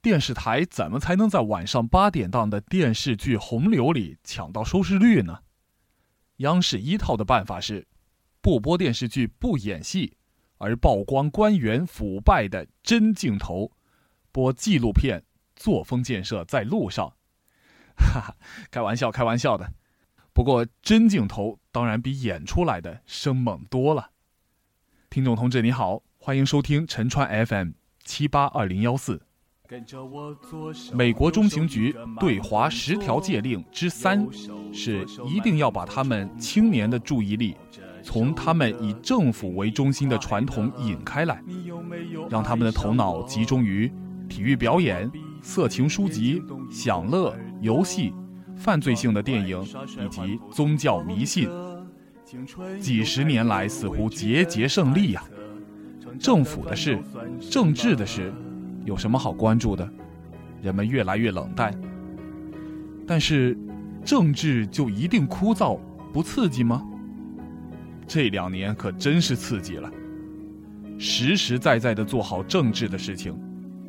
电视台怎么才能在晚上八点档的电视剧洪流里抢到收视率呢？央视一套的办法是，不播电视剧不演戏，而曝光官员腐败的真镜头，播纪录片作风建设在路上。哈哈，开玩笑，开玩笑的。不过真镜头当然比演出来的生猛多了。听众同志你好，欢迎收听陈川 FM 七八二零幺四。美国中情局对华十条戒令之三，是一定要把他们青年的注意力从他们以政府为中心的传统引开来，让他们的头脑集中于体育表演、色情书籍、享乐、游戏、犯罪性的电影以及宗教迷信。几十年来似乎节节胜利呀！政府的事，政治的事。有什么好关注的？人们越来越冷淡。但是，政治就一定枯燥不刺激吗？这两年可真是刺激了。实实在在的做好政治的事情，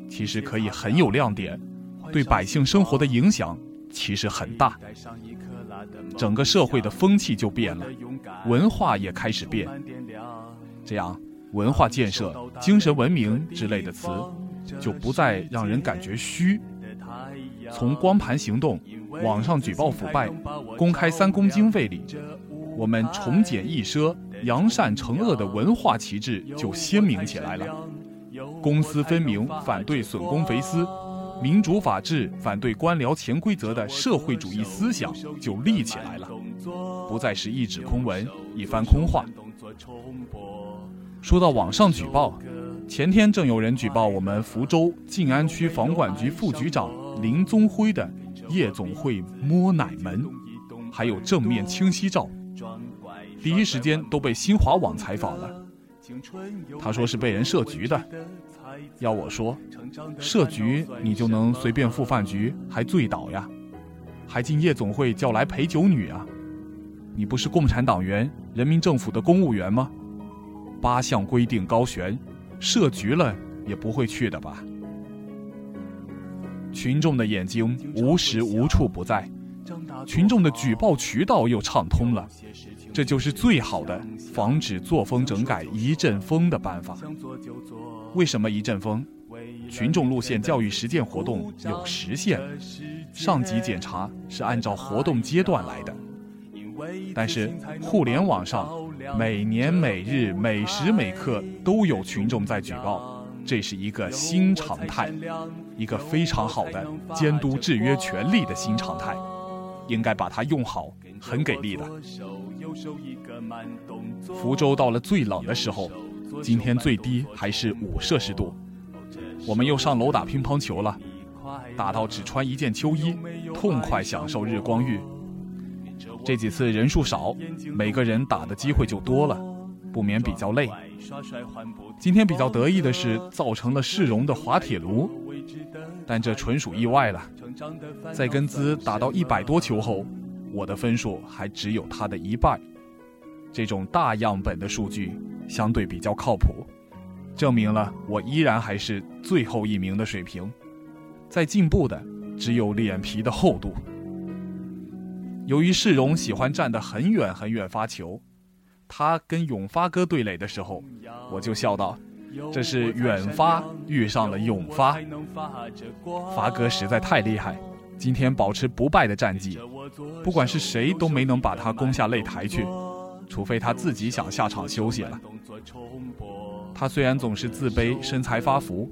其实可以很有亮点，对百姓生活的影响其实很大。整个社会的风气就变了，文化也开始变。这样，文化建设、精神文明之类的词。就不再让人感觉虚。从光盘行动、网上举报腐败、公开三公经费里，我们重简易奢、扬善惩恶的文化旗帜就鲜明起来了。公私分明、反对损公肥私、民主法治、反对官僚潜规则的社会主义思想就立起来了，不再是一纸空文、一番空话。说到网上举报。前天正有人举报我们福州静安区房管局副局长林宗辉的夜总会摸奶门，还有正面清晰照，第一时间都被新华网采访了。他说是被人设局的，要我说，设局你就能随便赴饭局还醉倒呀，还进夜总会叫来陪酒女啊？你不是共产党员、人民政府的公务员吗？八项规定高悬。设局了也不会去的吧？群众的眼睛无时无处不在，群众的举报渠道又畅通了，这就是最好的防止作风整改一阵风的办法。为什么一阵风？群众路线教育实践活动有时限，上级检查是按照活动阶段来的，但是互联网上。每年每日每时每刻都有群众在举报，这是一个新常态，一个非常好的监督制约权力的新常态，应该把它用好，很给力的。福州到了最冷的时候，今天最低还是五摄氏度，我们又上楼打乒乓球了，打到只穿一件秋衣，痛快享受日光浴。这几次人数少，每个人打的机会就多了，不免比较累。今天比较得意的是造成了市容的滑铁卢，但这纯属意外了。在跟兹打到一百多球后，我的分数还只有他的一半。这种大样本的数据相对比较靠谱，证明了我依然还是最后一名的水平，在进步的只有脸皮的厚度。由于世荣喜欢站得很远很远发球，他跟永发哥对垒的时候，我就笑道：“这是远发遇上了永发。”发哥实在太厉害，今天保持不败的战绩，不管是谁都没能把他攻下擂台去，除非他自己想下场休息了。他虽然总是自卑身材发福，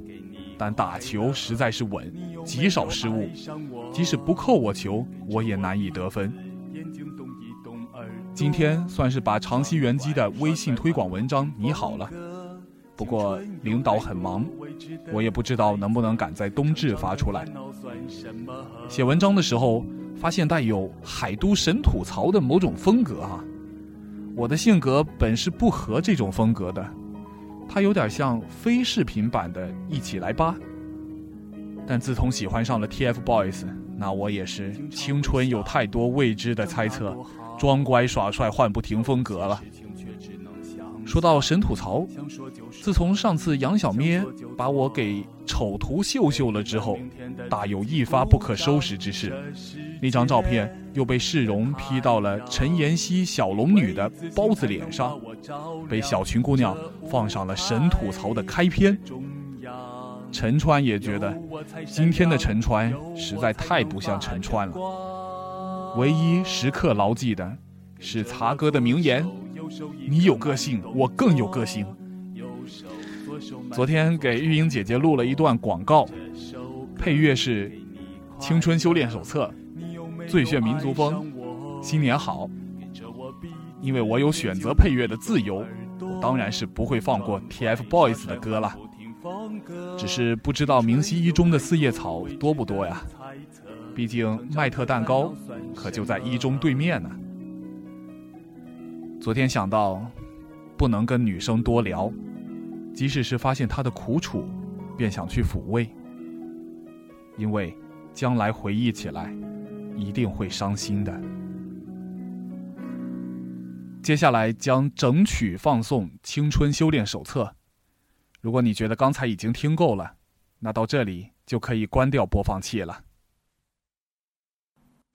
但打球实在是稳，极少失误，即使不扣我球，我也难以得分。今天算是把长期原机的微信推广文章拟好了，不过领导很忙，我也不知道能不能赶在冬至发出来。写文章的时候发现带有海都神吐槽的某种风格啊，我的性格本是不合这种风格的，它有点像非视频版的一起来吧。但自从喜欢上了 TFBOYS，那我也是青春有太多未知的猜测。装乖耍帅换不停风格了，说到神吐槽，自从上次杨小咩把我给丑图秀秀了之后，大有一发不可收拾之势。那张照片又被世荣 P 到了陈妍希小龙女的包子脸上，被小群姑娘放上了神吐槽的开篇。陈川也觉得今天的陈川实在太不像陈川了。唯一时刻牢记的是茶哥的名言。你有个性，我更有个性。昨天给玉英姐姐录了一段广告，配乐是《青春修炼手册》，最炫民族风，新年好。因为我有选择配乐的自由，我当然是不会放过 TFBOYS 的歌了。只是不知道明溪一中的四叶草多不多呀？毕竟麦特蛋糕可就在一中对面呢。昨天想到，不能跟女生多聊，即使是发现她的苦楚，便想去抚慰，因为将来回忆起来，一定会伤心的。接下来将整曲放送《青春修炼手册》，如果你觉得刚才已经听够了，那到这里就可以关掉播放器了。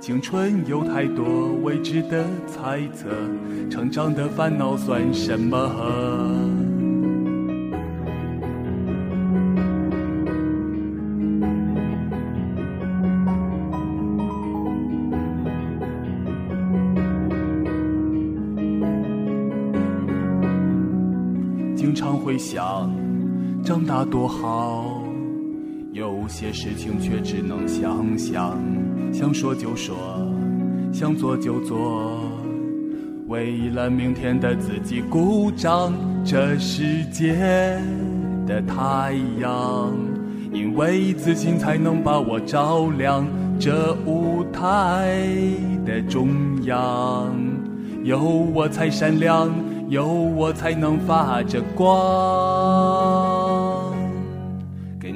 青春有太多未知的猜测，成长的烦恼算什么？经常会想，长大多好。有些事情却只能想想，想说就说，想做就做，为了明天的自己鼓掌。这世界的太阳，因为自信才能把我照亮。这舞台的中央，有我才闪亮，有我才能发着光。